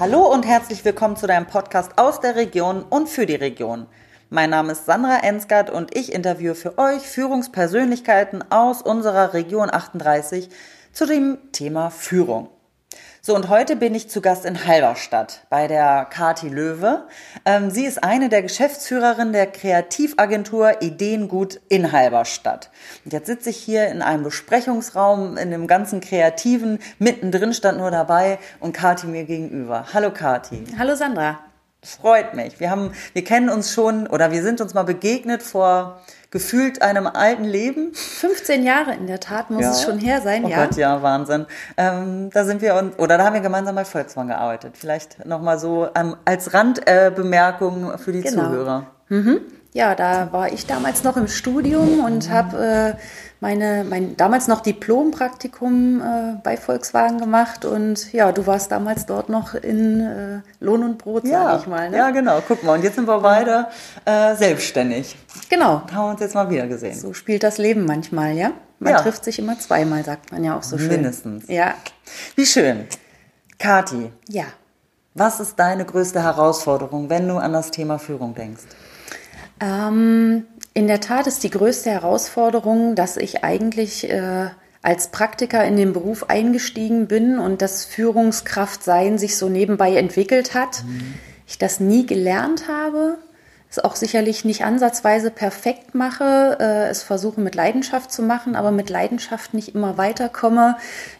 Hallo und herzlich willkommen zu deinem Podcast aus der Region und für die Region. Mein Name ist Sandra Ensgard und ich interviewe für euch Führungspersönlichkeiten aus unserer Region 38 zu dem Thema Führung. So, und heute bin ich zu Gast in Halberstadt bei der Kati Löwe. Ähm, sie ist eine der Geschäftsführerinnen der Kreativagentur Ideengut in Halberstadt. Und jetzt sitze ich hier in einem Besprechungsraum, in dem ganzen Kreativen. Mittendrin stand nur dabei und Kati mir gegenüber. Hallo Kati. Hallo Sandra. Freut mich. Wir haben, wir kennen uns schon oder wir sind uns mal begegnet vor gefühlt einem alten Leben. 15 Jahre in der Tat muss Ja. es schon her sein, Oh ja. Gott, ja, Wahnsinn. Ähm, da sind wir und oder da haben wir gemeinsam bei Volkswagen gearbeitet. Vielleicht noch mal so ähm, als Randbemerkung äh, für die Genau. Zuhörer. Ja, da war ich damals noch im Studium und habe äh, meine mein damals noch Diplompraktikum äh, bei Volkswagen gemacht und ja, du warst damals dort noch in äh, Lohn und Brot, sag ich mal. Ne? ja, genau. Guck mal, und jetzt sind wir beide äh, selbstständig. Genau. Haben wir uns jetzt mal wieder gesehen. So spielt das Leben manchmal, ja. Man Ja. trifft sich immer zweimal, sagt man ja auch so schön. Mindestens. Ja. Wie schön. Kati, Ja. was ist deine größte Herausforderung, wenn du an das Thema Führung denkst? Ähm, in der Tat ist die größte Herausforderung, dass ich eigentlich äh, als Praktiker in den Beruf eingestiegen bin und das Führungskraftsein sich so nebenbei entwickelt hat. Ich das nie gelernt habe, es auch sicherlich nicht ansatzweise perfekt mache, äh, es versuche mit Leidenschaft zu machen, aber mit Leidenschaft nicht immer weiterkomme,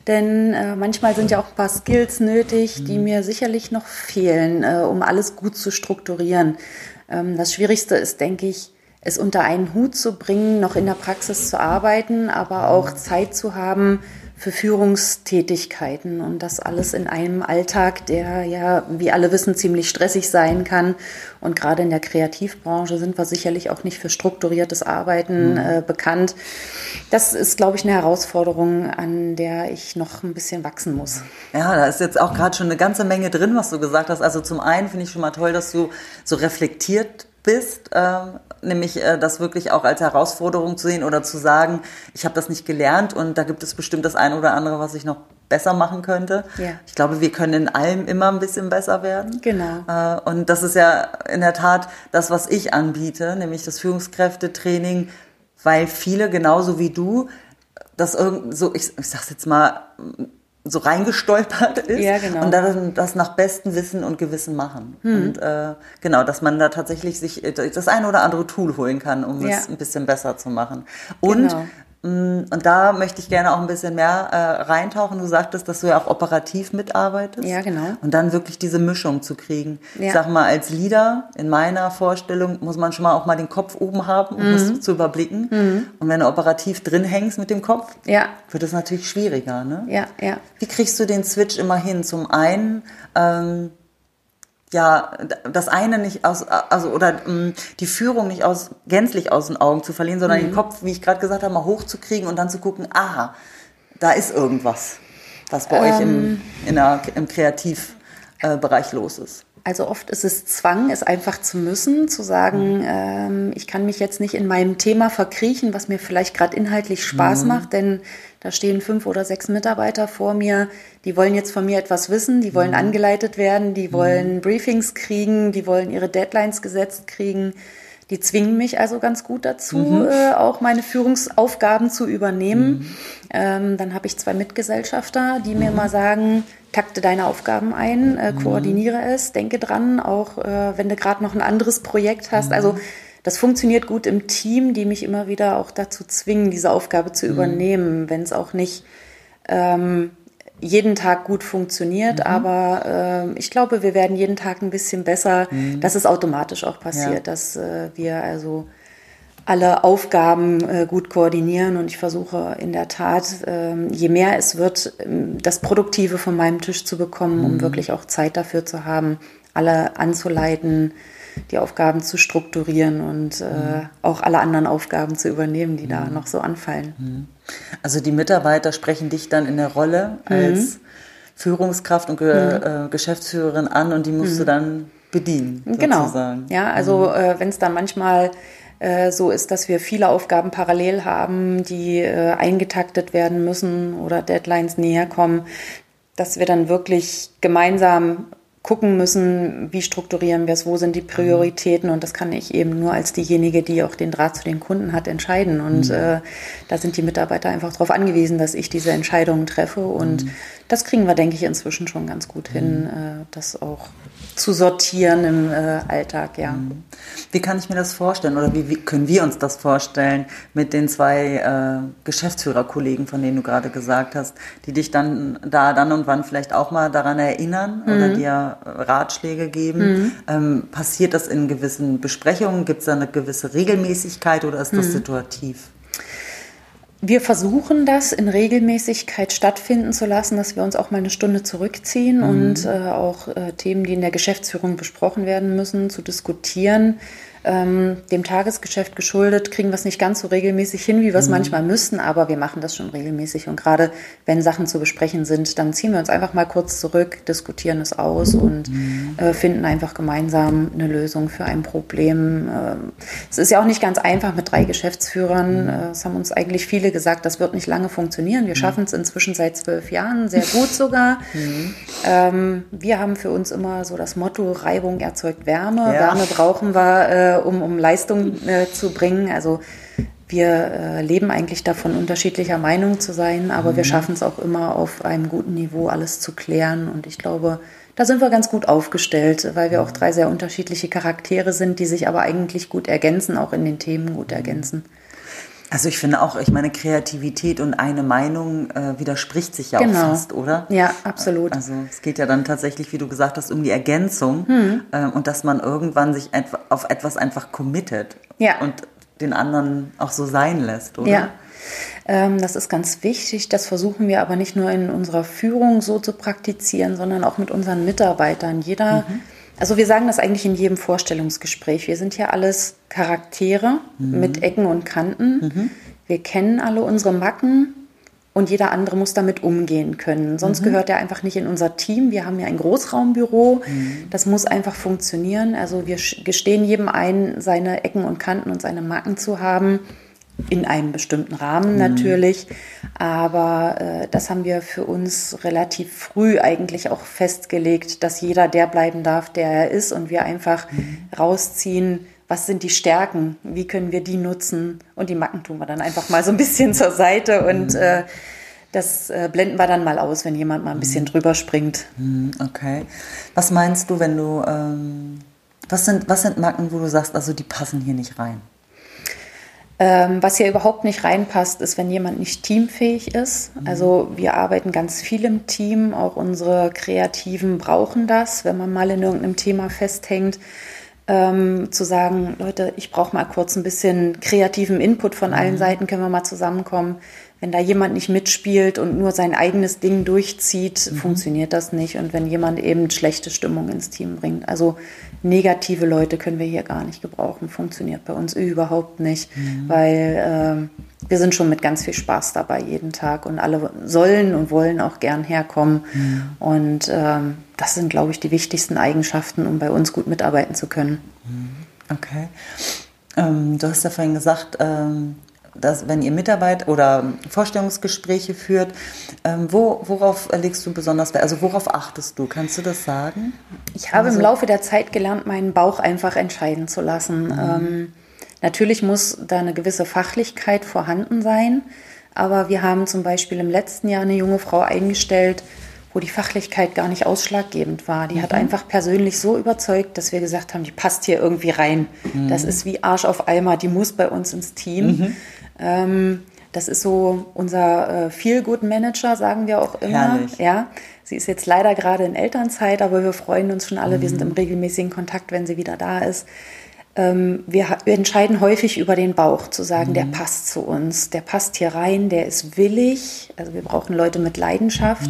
denn äh, manchmal sind ja auch ein paar Skills nötig, die mir sicherlich noch fehlen, äh, um alles gut zu strukturieren. Ähm, das Schwierigste ist, denke ich, es unter einen Hut zu bringen, noch in der Praxis zu arbeiten, aber auch Zeit zu haben für Führungstätigkeiten und das alles in einem Alltag, der ja, wie alle wissen, ziemlich stressig sein kann. Und gerade in der Kreativbranche sind wir sicherlich auch nicht für strukturiertes Arbeiten äh, bekannt. Das ist, glaube ich, eine Herausforderung, an der ich noch ein bisschen wachsen muss. Ja, da ist jetzt auch gerade schon eine ganze Menge drin, was du gesagt hast. Also zum einen finde ich schon mal toll, dass du so reflektiert bist, ähm, nämlich äh, das wirklich auch als Herausforderung zu sehen oder zu sagen, ich habe das nicht gelernt und da gibt es bestimmt das eine oder andere, was ich noch besser machen könnte. Ja. Ich glaube, wir können in allem immer ein bisschen besser werden. Genau. Äh, und das ist ja in der Tat das, was ich anbiete, nämlich das Führungskräftetraining, weil viele genauso wie du das irgend so, ich, ich sag's jetzt mal, so reingestolpert ist Ja, genau. und dann das nach bestem Wissen und Gewissen machen. Hm. Und äh, genau, dass man da tatsächlich sich äh, das eine oder andere Tool holen kann, um Ja. es ein bisschen besser zu machen. Und Genau. Mh, und da möchte ich gerne auch ein bisschen mehr äh, reintauchen. Du sagtest, dass du ja auch operativ mitarbeitest. Ja, genau. Und dann wirklich diese Mischung zu kriegen. Ja. Ich sag mal, als Leader in meiner Vorstellung muss man schon mal auch mal den Kopf oben haben, um Mhm. zu überblicken. Und wenn du operativ drin hängst mit dem Kopf, Ja, wird es natürlich schwieriger. Ne? ja, ja. Wie kriegst du den Switch immer hin? Zum einen, ähm, ja, das eine nicht aus, also oder ähm, die Führung nicht aus gänzlich aus den Augen zu verlieren, sondern Mhm. den Kopf, wie ich gerade gesagt habe, mal hochzukriegen und dann zu gucken, aha, da ist irgendwas, was bei euch Ähm. im, in der, im Kreativbereich los ist. Also oft ist es Zwang, es einfach zu müssen, zu sagen, ähm, ich kann mich jetzt nicht in meinem Thema verkriechen, was mir vielleicht gerade inhaltlich Spaß macht, denn da stehen fünf oder sechs Mitarbeiter vor mir, die wollen jetzt von mir etwas wissen, die wollen angeleitet werden, die wollen Briefings kriegen, die wollen ihre Deadlines gesetzt kriegen. Die zwingen mich also ganz gut dazu, äh, auch meine Führungsaufgaben zu übernehmen. Ähm, dann habe ich zwei Mitgesellschafter, die mir mal sagen, takte deine Aufgaben ein, äh, koordiniere es, denke dran, auch äh, wenn du gerade noch ein anderes Projekt hast. Also das funktioniert gut im Team, die mich immer wieder auch dazu zwingen, diese Aufgabe zu übernehmen, wenn es auch nicht ähm, jeden Tag gut funktioniert, aber ähm, ich glaube, wir werden jeden Tag ein bisschen besser, dass es automatisch auch passiert, Ja. dass äh, wir also alle Aufgaben äh, gut koordinieren. Und ich versuche in der Tat, ähm, je mehr es wird, ähm, das Produktive von meinem Tisch zu bekommen, um wirklich auch Zeit dafür zu haben, alle anzuleiten, die Aufgaben zu strukturieren und äh, auch alle anderen Aufgaben zu übernehmen, die da noch so anfallen. Also die Mitarbeiter sprechen dich dann in der Rolle als Führungskraft und Ge äh, Geschäftsführerin an und die musst du dann bedienen, Genau. sozusagen. Ja, also äh, wenn es dann manchmal äh, so ist, dass wir viele Aufgaben parallel haben, die äh, eingetaktet werden müssen oder Deadlines näher kommen, dass wir dann wirklich gemeinsam gucken müssen, wie strukturieren wir es, wo sind die Prioritäten und das kann ich eben nur als diejenige, die auch den Draht zu den Kunden hat, entscheiden. Und mhm. äh, da sind die Mitarbeiter einfach darauf angewiesen, dass ich diese Entscheidungen treffe und mhm. das kriegen wir, denke ich, inzwischen schon ganz gut hin, mhm. äh, das auch zu sortieren im äh, Alltag, ja. Mhm. Wie kann ich mir das vorstellen oder wie, wie können wir uns das vorstellen mit den zwei äh, Geschäftsführerkollegen, von denen du gerade gesagt hast, die dich dann da dann und wann vielleicht auch mal daran erinnern mhm. oder dir Ratschläge geben? Mhm. Ähm, passiert das in gewissen Besprechungen? Gibt es da eine gewisse Regelmäßigkeit oder ist das mhm. situativ? Wir versuchen das in Regelmäßigkeit stattfinden zu lassen, dass wir uns auch mal eine Stunde zurückziehen mhm. und äh, auch äh, Themen, die in der Geschäftsführung besprochen werden müssen, zu diskutieren ähm, dem Tagesgeschäft geschuldet, kriegen wir es nicht ganz so regelmäßig hin, wie wir es mhm. manchmal müssten, aber wir machen das schon regelmäßig. Und gerade wenn Sachen zu besprechen sind, dann ziehen wir uns einfach mal kurz zurück, diskutieren es aus und mhm. äh, finden einfach gemeinsam eine Lösung für ein Problem. Ähm, es ist ja auch nicht ganz einfach mit drei Geschäftsführern. Mhm. Äh, es haben uns eigentlich viele gesagt, das wird nicht lange funktionieren. Wir mhm. schaffen es inzwischen seit zwölf Jahren, sehr gut sogar. Mhm. Ähm, wir haben für uns immer so das Motto, Reibung erzeugt Wärme. Ja. Wärme brauchen wir. Äh, äh, um, um Leistung äh, zu bringen. Also wir äh, leben eigentlich davon, unterschiedlicher Meinung zu sein, aber mhm. wir schaffen es auch immer auf einem guten Niveau alles zu klären. Und ich glaube, da sind wir ganz gut aufgestellt, weil wir auch drei sehr unterschiedliche Charaktere sind, die sich aber eigentlich gut ergänzen, auch in den Themen gut ergänzen. Also ich finde auch, ich meine, Kreativität und eine Meinung äh, widerspricht sich ja genau. auch fast, oder? Ja, absolut. Also es geht ja dann tatsächlich, wie du gesagt hast, um die Ergänzung hm. äh, und dass man irgendwann sich auf etwas einfach committet ja. und den anderen auch so sein lässt, oder? Ja. Ähm, das ist ganz wichtig. Das versuchen wir aber nicht nur in unserer Führung so zu praktizieren, sondern auch mit unseren Mitarbeitern. Jeder mhm also wir sagen das eigentlich in jedem Vorstellungsgespräch. Wir sind ja alles Charaktere mhm. mit Ecken und Kanten. Mhm. Wir kennen alle unsere Macken und jeder andere muss damit umgehen können. Sonst mhm. gehört er einfach nicht in unser Team. Wir haben ja ein Großraumbüro. Mhm. Das muss einfach funktionieren. Also wir gestehen jedem ein, seine Ecken und Kanten und seine Macken zu haben in einem bestimmten Rahmen mhm. natürlich. Aber äh, das haben wir für uns relativ früh eigentlich auch festgelegt, dass jeder der bleiben darf, der er ist und wir einfach mhm. rausziehen, was sind die Stärken, wie können wir die nutzen und die Macken tun wir dann einfach mal so ein bisschen zur Seite und mhm. äh, das äh, blenden wir dann mal aus, wenn jemand mal ein bisschen mhm. drüber springt. Mhm, okay. Was meinst du, wenn du, ähm, was, sind, was sind Macken, wo du sagst, also die passen hier nicht rein? Ähm, was hier überhaupt nicht reinpasst, ist, wenn jemand nicht teamfähig ist. Mhm. Also wir arbeiten ganz viel im Team, auch unsere Kreativen brauchen das, wenn man mal in irgendeinem Thema festhängt. Ähm, zu sagen, Leute, ich brauche mal kurz ein bisschen kreativen Input von allen mhm. Seiten, können wir mal zusammenkommen. Wenn da jemand nicht mitspielt und nur sein eigenes Ding durchzieht, mhm. funktioniert das nicht. Und wenn jemand eben schlechte Stimmung ins Team bringt. Also negative Leute können wir hier gar nicht gebrauchen. Funktioniert bei uns überhaupt nicht, mhm. weil äh, wir sind schon mit ganz viel Spaß dabei jeden Tag und alle sollen und wollen auch gern herkommen. Mhm. Und ähm, das sind, glaube ich, die wichtigsten Eigenschaften, um bei uns gut mitarbeiten zu können. Mhm. Okay. Ähm, du hast ja vorhin gesagt, ähm, dass wenn ihr Mitarbeit oder Vorstellungsgespräche führt, ähm, wo, worauf legst du besonders Wert? Also worauf achtest du? Kannst du das sagen? Ich habe also, im Laufe der Zeit gelernt, meinen Bauch einfach entscheiden zu lassen. Mhm. Ähm, natürlich muss da eine gewisse Fachlichkeit vorhanden sein, aber wir haben zum Beispiel im letzten Jahr eine junge Frau eingestellt, wo die Fachlichkeit gar nicht ausschlaggebend war. Die mhm. hat einfach persönlich so überzeugt, dass wir gesagt haben, die passt hier irgendwie rein. Mhm. Das ist wie Arsch auf Eimer, die muss bei uns ins Team. Mhm. Ähm, das ist so unser äh, Feel-Good-Manager, sagen wir auch immer. Herrlich. Ja, sie ist jetzt leider gerade in Elternzeit, aber wir freuen uns schon alle. Mhm. Wir sind im regelmäßigen Kontakt, wenn sie wieder da ist. Ähm, wir, wir, entscheiden häufig über den Bauch, zu sagen, mhm. der passt zu uns, der passt hier rein, der ist willig. Also wir brauchen Leute mit Leidenschaft.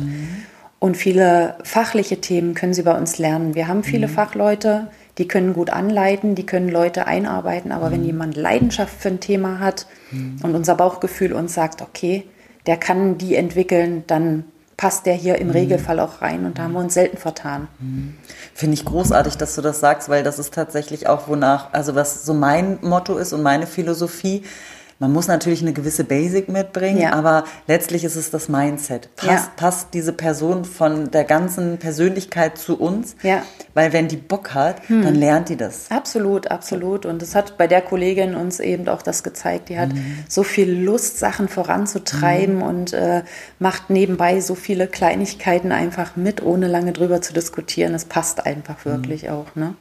Und viele fachliche Themen können sie bei uns lernen. Wir haben viele mhm. Fachleute, die können gut anleiten, die können Leute einarbeiten, aber mhm. wenn jemand Leidenschaft für ein Thema hat mhm. und unser Bauchgefühl uns sagt, okay, der kann die entwickeln, dann passt der hier im mhm. Regelfall auch rein und da haben wir uns selten vertan. Mhm. Finde ich großartig, dass du das sagst, weil das ist tatsächlich auch wonach, also was so mein Motto ist und meine Philosophie, man muss natürlich eine gewisse Basic mitbringen, Ja. aber letztlich ist es das Mindset. Passt, Ja. passt diese Person von der ganzen Persönlichkeit zu uns? Ja. Hm. Weil wenn die Bock hat, dann lernt die das. Absolut, absolut. Und es hat bei der Kollegin uns eben auch das gezeigt. Die hat so viel Lust, Sachen voranzutreiben und äh, macht nebenbei so viele Kleinigkeiten einfach mit, ohne lange drüber zu diskutieren. Es passt einfach wirklich auch. Ne?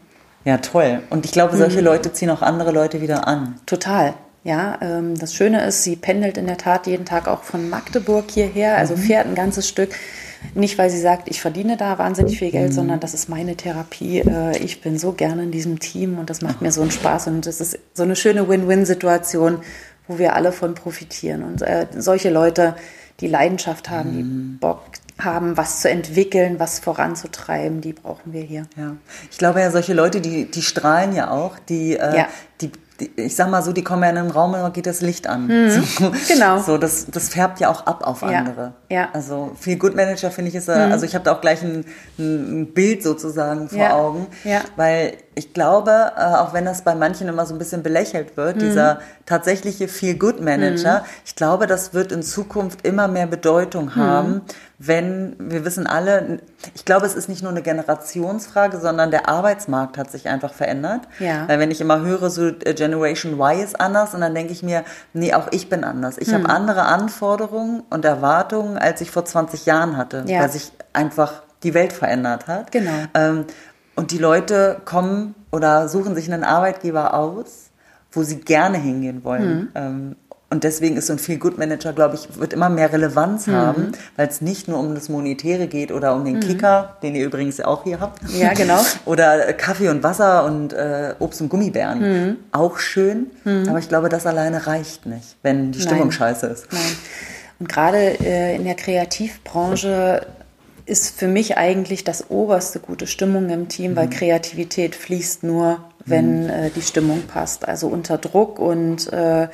Ja, toll. Und ich glaube, Hm. solche Leute ziehen auch andere Leute wieder an. Total. Ja, ähm, das Schöne ist, sie pendelt in der Tat jeden Tag auch von Magdeburg hierher, also fährt ein ganzes Stück. Nicht, weil sie sagt, ich verdiene da wahnsinnig viel Geld, sondern das ist meine Therapie. Äh, ich bin so gerne in diesem Team und das macht mir so einen Spaß und es ist so eine schöne Win-Win-Situation, wo wir alle von profitieren. Und äh, solche Leute, die Leidenschaft haben, die Bock haben, was zu entwickeln, was voranzutreiben, die brauchen wir hier. Ja. Ich glaube ja, solche Leute, die, die strahlen ja auch, die, äh, Ja. die, die, ich sag mal so, die kommen ja in einen Raum, da geht das Licht an. So, Genau. So, das, das färbt ja auch ab auf Ja. andere. Ja. Mhm. Also viel Good Manager finde ich ist, äh, also ich habe da auch gleich ein, ein Bild sozusagen vor Ja. Augen, Ja. weil ich glaube, äh, auch wenn das bei manchen immer so ein bisschen belächelt wird, Mhm. dieser tatsächliche Feel Good Manager, ich glaube, das wird in Zukunft immer mehr Mhm. Bedeutung haben, wenn wir wissen alle, ich glaube, es ist nicht nur eine Generationsfrage, sondern der Arbeitsmarkt hat sich einfach verändert. Ja. Weil wenn ich immer höre, so äh, Generation Y ist anders, und dann denke ich mir, nee, auch ich bin anders. Ich habe andere Anforderungen und Erwartungen, als ich vor 20 Jahren hatte, Ja. weil sich einfach die Welt verändert hat. Genau. Ähm, und die Leute kommen oder suchen sich einen Arbeitgeber aus, wo sie gerne hingehen wollen. Hm. Ähm, und deswegen ist so ein Feel-Good-Manager, glaube ich, wird immer mehr Relevanz Hm. haben, weil es nicht nur um das Monetäre geht oder um den Kicker, den ihr übrigens auch hier habt. Ja, genau. Oder äh, Kaffee und Wasser und äh, Obst und Gummibären. Hm. Auch schön, aber ich glaube, das alleine reicht nicht, wenn die Stimmung Nein. scheiße ist. Nein. Und gerade äh, in der Kreativbranche ist für mich eigentlich das oberste gute Stimmung im Team, weil Kreativität fließt nur, wenn äh, die Stimmung passt. Also unter Druck und äh,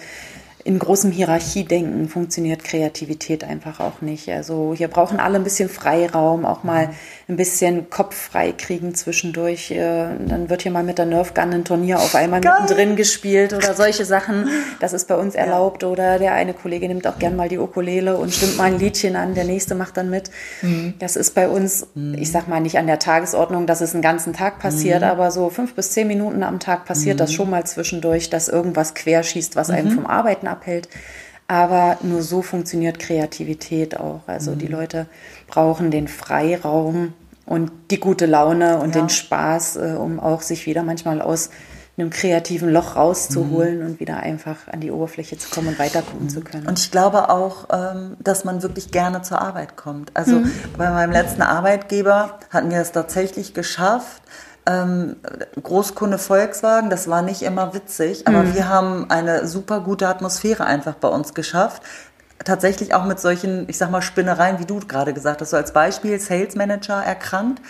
in großem Hierarchiedenken funktioniert Kreativität einfach auch nicht. Also hier brauchen alle ein bisschen Freiraum, auch mal ein bisschen Kopf frei kriegen zwischendurch. Äh, Dann wird hier mal mit der Nerf Gun ein Turnier auf einmal Geil. mittendrin gespielt oder solche Sachen. Das ist bei uns erlaubt. Oder der eine Kollege nimmt auch gern mal die Ukulele und stimmt mal ein Liedchen an, der nächste macht dann mit. Das ist bei uns, ich sag mal nicht an der Tagesordnung, dass es einen ganzen Tag passiert, aber so fünf bis zehn Minuten am Tag passiert das schon mal zwischendurch, dass irgendwas querschießt, was einem vom Arbeiten abhält. Aber nur so funktioniert Kreativität auch. Also die Leute brauchen den Freiraum und die gute Laune und Ja. den Spaß, äh, um auch sich wieder manchmal aus einem kreativen Loch rauszuholen und wieder einfach an die Oberfläche zu kommen und weiter gucken zu können. Und ich glaube auch, ähm, dass man wirklich gerne zur Arbeit kommt. Also bei meinem letzten Arbeitgeber hatten wir es tatsächlich geschafft. Ähm, Großkunde Volkswagen, das war nicht immer witzig, aber wir haben eine super gute Atmosphäre einfach bei uns geschafft. Tatsächlich auch mit solchen, ich sag mal, Spinnereien, wie du gerade gesagt hast, so als Beispiel Sales Manager erkrankt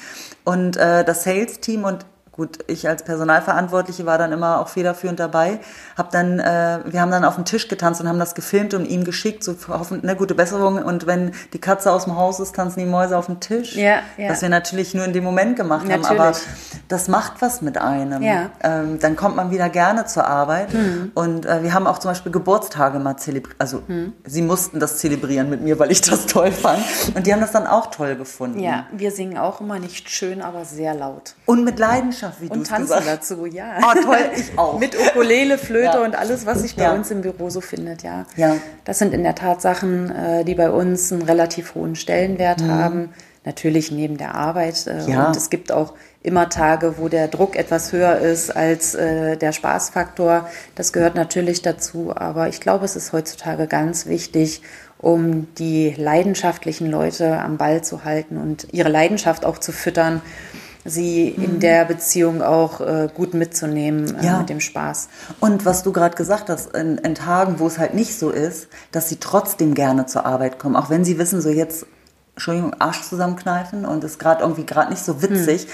und äh, das Sales-Team und Gut, ich als Personalverantwortliche war dann immer auch federführend dabei. Hab dann, äh, wir haben dann auf den Tisch getanzt und haben das gefilmt und ihm geschickt, so hoffen, eine gute Besserung. Und wenn die Katze aus dem Haus ist, tanzen die Mäuse auf dem Tisch. Ja, ja. Was wir natürlich nur in dem Moment gemacht haben. Aber Natürlich. das macht was mit einem. Ja. Mhm. Ähm, dann kommt man wieder gerne zur Arbeit. Und äh, wir haben auch zum Beispiel Geburtstage mal zelebriert. Also Mhm. sie mussten das zelebrieren mit mir, weil ich das toll fand. Und die haben das dann auch toll gefunden. Ja, wir singen auch immer nicht schön, aber sehr laut. Und mit Leidenschaft, wie du Und es tanzen gesagt hast. dazu, ja. Oh, toll, ich auch. Mit Ukulele, Flöte Ja. und alles, was sich bei Ja. uns im Büro so findet, ja. Ja. Das sind in der Tat Sachen, äh, die bei uns einen relativ hohen Stellenwert haben. Natürlich neben der Arbeit. äh, Ja. Und es gibt auch immer Tage, wo der Druck etwas höher ist als äh, der Spaßfaktor. Das gehört natürlich dazu. Aber ich glaube, es ist heutzutage ganz wichtig, um die leidenschaftlichen Leute am Ball zu halten und ihre Leidenschaft auch zu füttern, sie in der Beziehung auch äh, gut mitzunehmen äh, Ja. mit dem Spaß. Und was du gerade gesagt hast, in, in Tagen, wo es halt nicht so ist, dass sie trotzdem gerne zur Arbeit kommen, auch wenn sie wissen, so jetzt, Entschuldigung, Arsch zusammenkneifen und ist gerade irgendwie gerade nicht so witzig,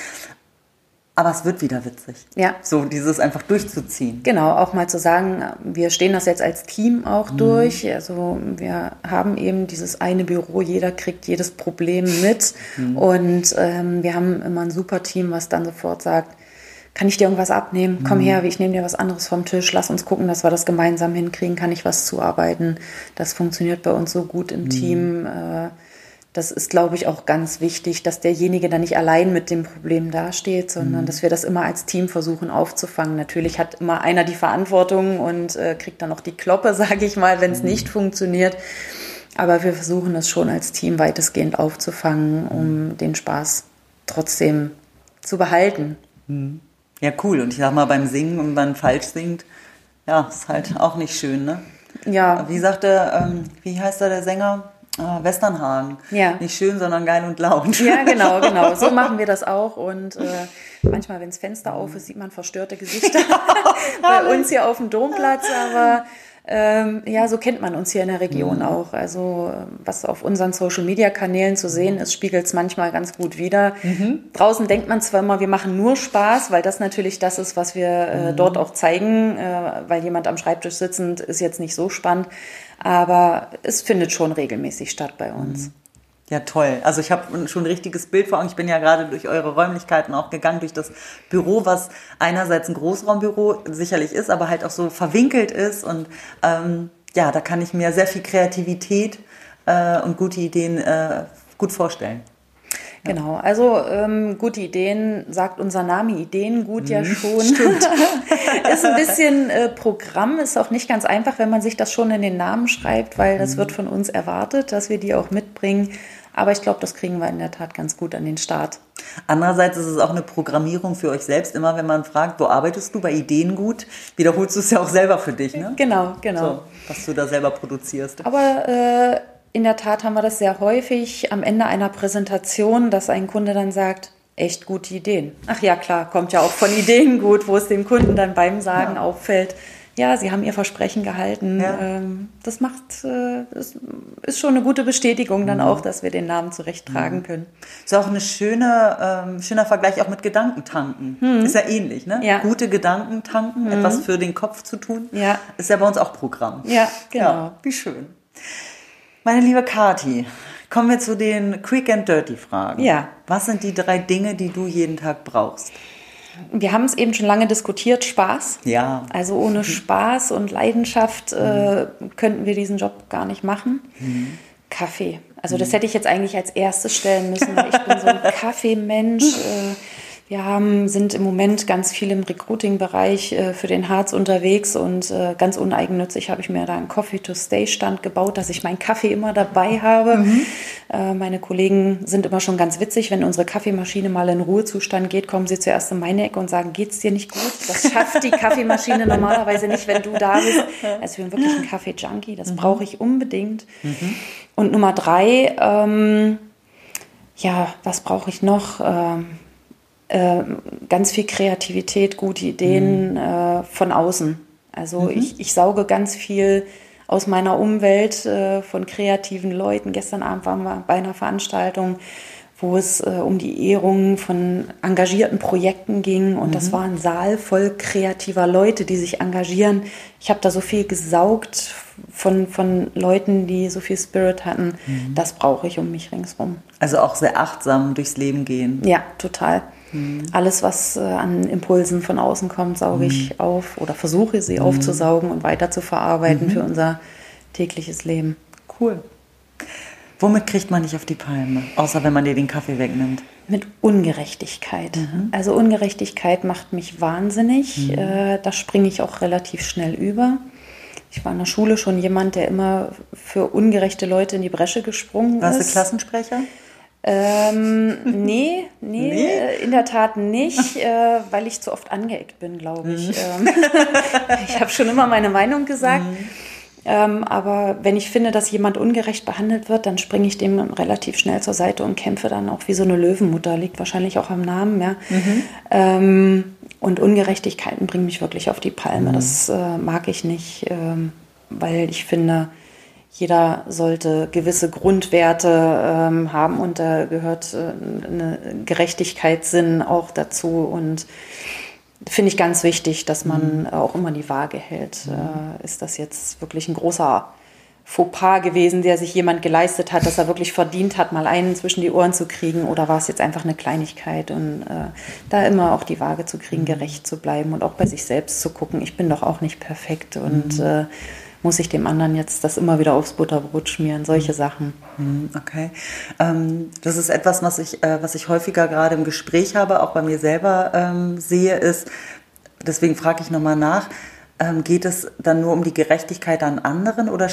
aber es wird wieder witzig. Ja. So dieses einfach durchzuziehen. Genau, auch mal zu sagen, wir stehen das jetzt als Team auch Mhm. durch. Also wir haben eben dieses eine Büro, jeder kriegt jedes Problem mit. Mhm. Und ähm, wir haben immer ein super Team, was dann sofort sagt, kann ich dir irgendwas abnehmen? Komm her, ich nehme dir was anderes vom Tisch. Lass uns gucken, dass wir das gemeinsam hinkriegen. Kann ich was zuarbeiten? Das funktioniert bei uns so gut im Team. Äh, das ist, glaube ich, auch ganz wichtig, dass derjenige dann nicht allein mit dem Problem dasteht, sondern mhm. dass wir das immer als Team versuchen aufzufangen. Natürlich hat immer einer die Verantwortung und äh, kriegt dann auch die Kloppe, sage ich mal, wenn es mhm. nicht funktioniert. Aber wir versuchen das schon als Team weitestgehend aufzufangen, um mhm. den Spaß trotzdem zu behalten. Mhm. Ja, cool. Und ich sag mal, beim Singen, wenn man falsch singt, ja, ist halt auch nicht schön, ne? Ja. Wie sagte, ähm, wie heißt da der Sänger? Ah, Westernhagen. Ja. Nicht schön, sondern geil und laut. Ja, genau, genau. So machen wir das auch. Und äh, manchmal, wenn das Fenster auf ist, sieht man verstörte Gesichter bei uns hier auf dem Domplatz. Aber ähm, ja, so kennt man uns hier in der Region mhm. auch. Also was auf unseren Social-Media-Kanälen zu sehen ist, spiegelt es manchmal ganz gut wider. Mhm. Draußen denkt man zwar immer, wir machen nur Spaß, weil das natürlich das ist, was wir äh, mhm. dort auch zeigen, äh, weil jemand am Schreibtisch sitzend ist jetzt nicht so spannend, aber es findet schon regelmäßig statt bei uns. Mhm. Ja, toll. Also ich habe schon ein richtiges Bild vor Augen. Ich bin ja gerade durch eure Räumlichkeiten auch gegangen, durch das Büro, was einerseits ein Großraumbüro sicherlich ist, aber halt auch so verwinkelt ist. Und ähm, ja, da kann ich mir sehr viel Kreativität äh, und gute Ideen äh, gut vorstellen. Genau, also ähm, gute Ideen, sagt unser Name Ideen gut ja mhm, schon. Stimmt. ist ein bisschen äh, Programm, ist auch nicht ganz einfach, wenn man sich das schon in den Namen schreibt, weil das mhm. wird von uns erwartet, dass wir die auch mitbringen. Aber ich glaube, das kriegen wir in der Tat ganz gut an den Start. Andererseits ist es auch eine Programmierung für euch selbst. Immer wenn man fragt, wo arbeitest du bei Ideen gut, wiederholst du es ja auch selber für dich, ne? Genau, genau. So, was du da selber produzierst. Aber äh, in der Tat haben wir das sehr häufig am Ende einer Präsentation, dass ein Kunde dann sagt, echt gute Ideen. Ach ja, klar, kommt ja auch von Ideen gut, wo es dem Kunden dann beim Sagen ja. auffällt, ja, sie haben ihr Versprechen gehalten. Ja. Ähm, das macht, äh, das ist schon eine gute Bestätigung dann mhm. auch, dass wir den Namen zurecht tragen mhm. können. Ist auch eine schöne, ähm, schöner Vergleich auch mit Gedankentanken. Mhm. Ist ja ähnlich, ne? Ja. Gute Gedanken tanken, mhm. etwas für den Kopf zu tun. Ja. Ist ja bei uns auch Programm. Ja, genau. Ja, wie schön. Meine liebe Kati, kommen wir zu den Quick and Dirty Fragen. Ja. Was sind die drei Dinge, die du jeden Tag brauchst? Wir haben es eben schon lange diskutiert, Spaß. Ja. Also ohne Spaß und Leidenschaft äh, könnten wir diesen Job gar nicht machen. Mhm. Kaffee. Also das hätte ich jetzt eigentlich als erstes stellen müssen. Ich bin so ein Kaffeemensch. Äh, wir haben, sind im Moment ganz viel im Recruiting-Bereich äh, für den Harz unterwegs und äh, ganz uneigennützig habe ich mir da einen Coffee-to-Stay-Stand gebaut, dass ich meinen Kaffee immer dabei habe. Mhm. Äh, meine Kollegen sind immer schon ganz witzig, wenn unsere Kaffeemaschine mal in Ruhezustand geht, kommen sie zuerst in meine Ecke und sagen, geht's dir nicht gut? Das schafft die Kaffeemaschine normalerweise nicht, wenn du da bist. Also ich bin wirklich ein Kaffee-Junkie, das mhm. brauche ich unbedingt. Mhm. Und Nummer drei, ähm, ja, was brauche ich noch? Ähm, äh, ganz viel Kreativität, gute Ideen mhm. äh, von außen. Also mhm. ich, ich sauge ganz viel aus meiner Umwelt äh, von kreativen Leuten. Gestern Abend waren wir bei einer Veranstaltung, wo es äh, um die Ehrung von engagierten Projekten ging. Und mhm. das war ein Saal voll kreativer Leute, die sich engagieren. Ich habe da so viel gesaugt von, von Leuten, die so viel Spirit hatten. Mhm. Das brauche ich um mich ringsherum. Also auch sehr achtsam durchs Leben gehen. Ja, total. Mhm. Alles, was äh, an Impulsen von außen kommt, sauge ich mhm. auf oder versuche sie mhm. aufzusaugen und weiter zu verarbeiten mhm. für unser tägliches Leben. Cool. Womit kriegt man nicht auf die Palme, außer wenn man dir den Kaffee wegnimmt? Mit Ungerechtigkeit. Mhm. Also Ungerechtigkeit macht mich wahnsinnig. Mhm. Äh, da springe ich auch relativ schnell über. Ich war in der Schule schon jemand, der immer für ungerechte Leute in die Bresche gesprungen Warst ist. Warst du Klassensprecher? Ähm, nee, nee, nee, äh, in der Tat nicht, äh, weil ich zu oft angeeckt bin, glaube ich. Mhm. Ähm, ich habe schon immer meine Meinung gesagt. Mhm. Ähm, aber wenn ich finde, dass jemand ungerecht behandelt wird, dann springe ich dem relativ schnell zur Seite und kämpfe dann auch wie so eine Löwenmutter, liegt wahrscheinlich auch am Namen, ja. Mhm. Ähm, und Ungerechtigkeiten bringen mich wirklich auf die Palme. Mhm. Das äh, mag ich nicht, ähm, weil ich finde, jeder sollte gewisse Grundwerte ähm, haben und da gehört äh, eine Gerechtigkeitssinn auch dazu und finde ich ganz wichtig, dass man mhm. auch immer die Waage hält. Mhm. Äh, ist das jetzt wirklich ein großer Fauxpas gewesen, der sich jemand geleistet hat, dass er wirklich verdient hat, mal einen zwischen die Ohren zu kriegen oder war es jetzt einfach eine Kleinigkeit und äh, da immer auch die Waage zu kriegen, gerecht zu bleiben und auch bei sich selbst zu gucken, ich bin doch auch nicht perfekt und mhm. Muss ich dem anderen jetzt das immer wieder aufs Butterbrot schmieren, solche Sachen. Mhm, okay. Ähm, das ist etwas, was ich, äh, was ich häufiger gerade im Gespräch habe, auch bei mir selber ähm, sehe, ist, deswegen frage ich nochmal nach, ähm, geht es dann nur um die Gerechtigkeit an anderen oder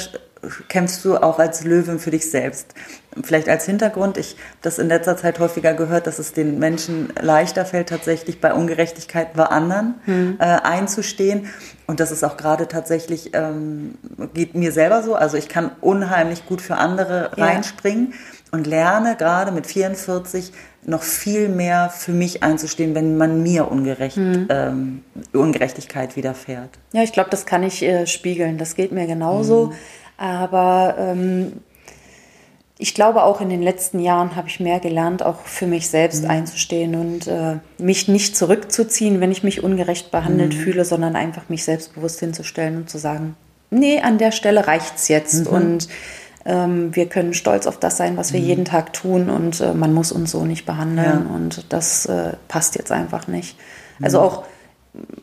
kämpfst du auch als Löwin für dich selbst? Vielleicht als Hintergrund, ich habe das in letzter Zeit häufiger gehört, dass es den Menschen leichter fällt, tatsächlich bei Ungerechtigkeit bei anderen hm. äh, einzustehen. Und das ist auch gerade tatsächlich, ähm, geht mir selber so. Also ich kann unheimlich gut für andere ja. reinspringen und lerne gerade mit 44 noch viel mehr für mich einzustehen, wenn man mir ungerecht, hm. ähm, Ungerechtigkeit widerfährt. Ja, ich glaube, das kann ich äh, spiegeln. Das geht mir genauso. Hm. Aber ähm, ich glaube, auch in den letzten Jahren habe ich mehr gelernt, auch für mich selbst mhm. einzustehen und äh, mich nicht zurückzuziehen, wenn ich mich ungerecht behandelt mhm. fühle, sondern einfach mich selbstbewusst hinzustellen und zu sagen, nee, an der Stelle reicht es jetzt. Mhm. Und wir können stolz auf das sein, was wir mhm. jeden Tag tun und äh, man muss uns so nicht behandeln ja. und das äh, passt jetzt einfach nicht. Also mhm. auch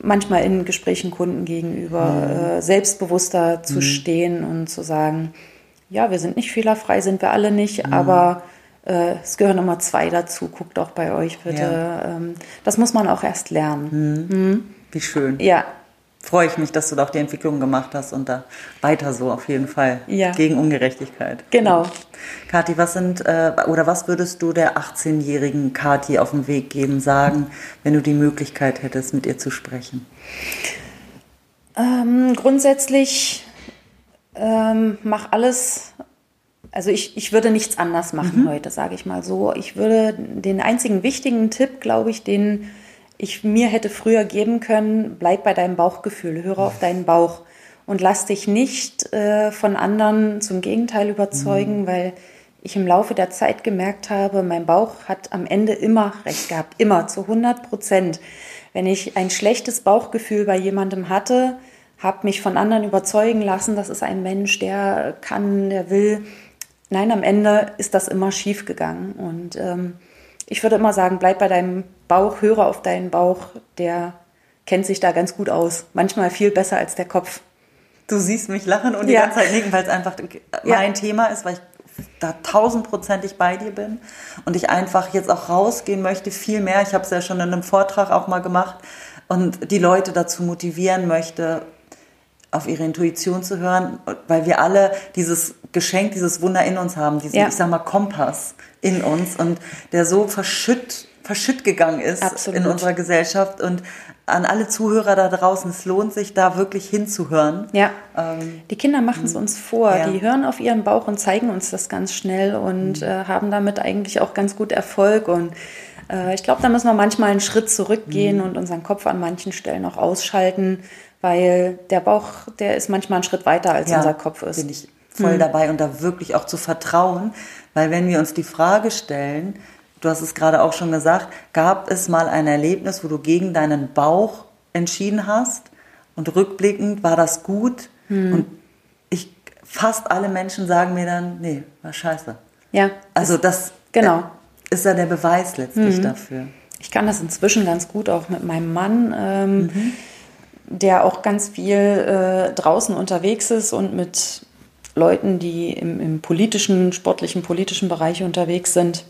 manchmal in Gesprächen Kunden gegenüber mhm. äh, selbstbewusster zu mhm. stehen und zu sagen, ja, wir sind nicht fehlerfrei, sind wir alle nicht, aber es gehören immer zwei dazu. Guckt auch bei euch bitte. Ja. Ähm, das muss man auch erst lernen. Mhm. mhm. Wie schön. Ja, freue ich mich, dass du da auch die Entwicklung gemacht hast und da weiter so auf jeden Fall ja. gegen Ungerechtigkeit. Genau. Kathi, was sind äh, oder was würdest du der 18-jährigen Kathi auf den Weg geben, sagen, wenn du die Möglichkeit hättest, mit ihr zu sprechen? Ähm, grundsätzlich ähm, mach alles. Also ich, ich würde nichts anders machen mhm. heute, sage ich mal so. Ich würde den einzigen wichtigen Tipp, glaube ich, den ich mir hätte früher geben können, bleib bei deinem Bauchgefühl, höre auf deinen Bauch und lass dich nicht äh, von anderen zum Gegenteil überzeugen, mhm. weil ich im Laufe der Zeit gemerkt habe, mein Bauch hat am Ende immer recht gehabt, immer zu 100 Prozent. Wenn ich ein schlechtes Bauchgefühl bei jemandem hatte, habe mich von anderen überzeugen lassen, das ist ein Mensch, der kann, der will. Nein, am Ende ist das immer schief gegangen und ähm, ich würde immer sagen, bleib bei deinem Bauch, höre auf deinen Bauch, der kennt sich da ganz gut aus. Manchmal viel besser als der Kopf. Du siehst mich lachen und die ja. ganze Zeit nicken, weil es einfach mein ja. Thema ist, weil ich da tausendprozentig bei dir bin und ich einfach jetzt auch rausgehen möchte, viel mehr. Ich habe es ja schon in einem Vortrag auch mal gemacht und die Leute dazu motivieren möchte, auf ihre Intuition zu hören, weil wir alle dieses Geschenk, dieses Wunder in uns haben, diesen, ja. ich sag mal, Kompass in uns und der so verschütt, verschütt gegangen ist Absolut. in unserer Gesellschaft und an alle Zuhörer da draußen, es lohnt sich da wirklich hinzuhören. Ja. Ähm, die Kinder machen es uns vor. Ja. Die hören auf ihren Bauch und zeigen uns das ganz schnell und mhm. äh, haben damit eigentlich auch ganz gut Erfolg. Und äh, ich glaube, da müssen wir manchmal einen Schritt zurückgehen mhm. und unseren Kopf an manchen Stellen auch ausschalten weil der Bauch, der ist manchmal einen Schritt weiter als ja, unser Kopf ist. Bin ich voll hm. dabei und da wirklich auch zu vertrauen, weil wenn wir uns die Frage stellen, du hast es gerade auch schon gesagt, gab es mal ein Erlebnis, wo du gegen deinen Bauch entschieden hast und rückblickend war das gut hm. und ich fast alle Menschen sagen mir dann, nee, war scheiße. Ja. Also das genau. ist ja der Beweis letztlich mhm. dafür. Ich kann das inzwischen ganz gut auch mit meinem Mann. Ähm, mhm der auch ganz viel äh, draußen unterwegs ist und mit Leuten, die im, im politischen, sportlichen, politischen Bereich unterwegs sind,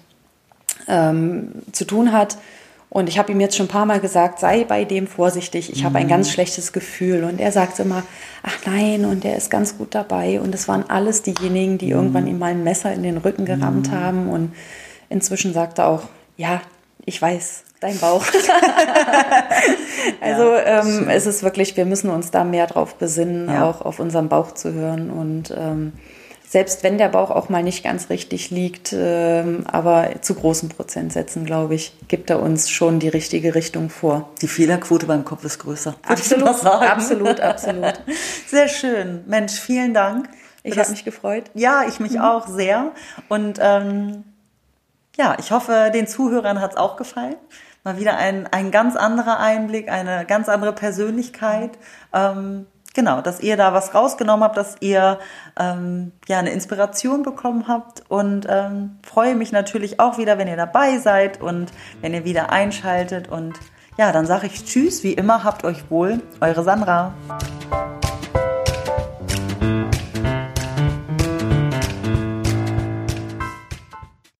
ähm, zu tun hat. Und ich habe ihm jetzt schon ein paar Mal gesagt, sei bei dem vorsichtig, ich habe ein ganz mhm. schlechtes Gefühl. Und er sagt immer, ach nein, und er ist ganz gut dabei. Und es waren alles diejenigen, die mhm. irgendwann ihm mal ein Messer in den Rücken gerammt mhm. haben. Und inzwischen sagt er auch, ja, ich weiß, dein Bauch. also ja, ähm, es ist wirklich, wir müssen uns da mehr drauf besinnen, ja. auch auf unseren Bauch zu hören. Und ähm, selbst wenn der Bauch auch mal nicht ganz richtig liegt, ähm, aber zu großen Prozentsätzen, glaube ich, gibt er uns schon die richtige Richtung vor. Die Fehlerquote beim Kopf ist größer. Absolut, absolut, absolut. Sehr schön. Mensch, vielen Dank. Ich habe mich gefreut. Ja, ich mich mhm. auch sehr. Und ähm, ja, ich hoffe, den Zuhörern hat es auch gefallen mal wieder ein, ein ganz anderer Einblick, eine ganz andere Persönlichkeit. Ähm, genau, dass ihr da was rausgenommen habt, dass ihr ähm, ja eine Inspiration bekommen habt und ähm, freue mich natürlich auch wieder, wenn ihr dabei seid und wenn ihr wieder einschaltet und ja, dann sage ich Tschüss, wie immer, habt euch wohl, eure Sandra.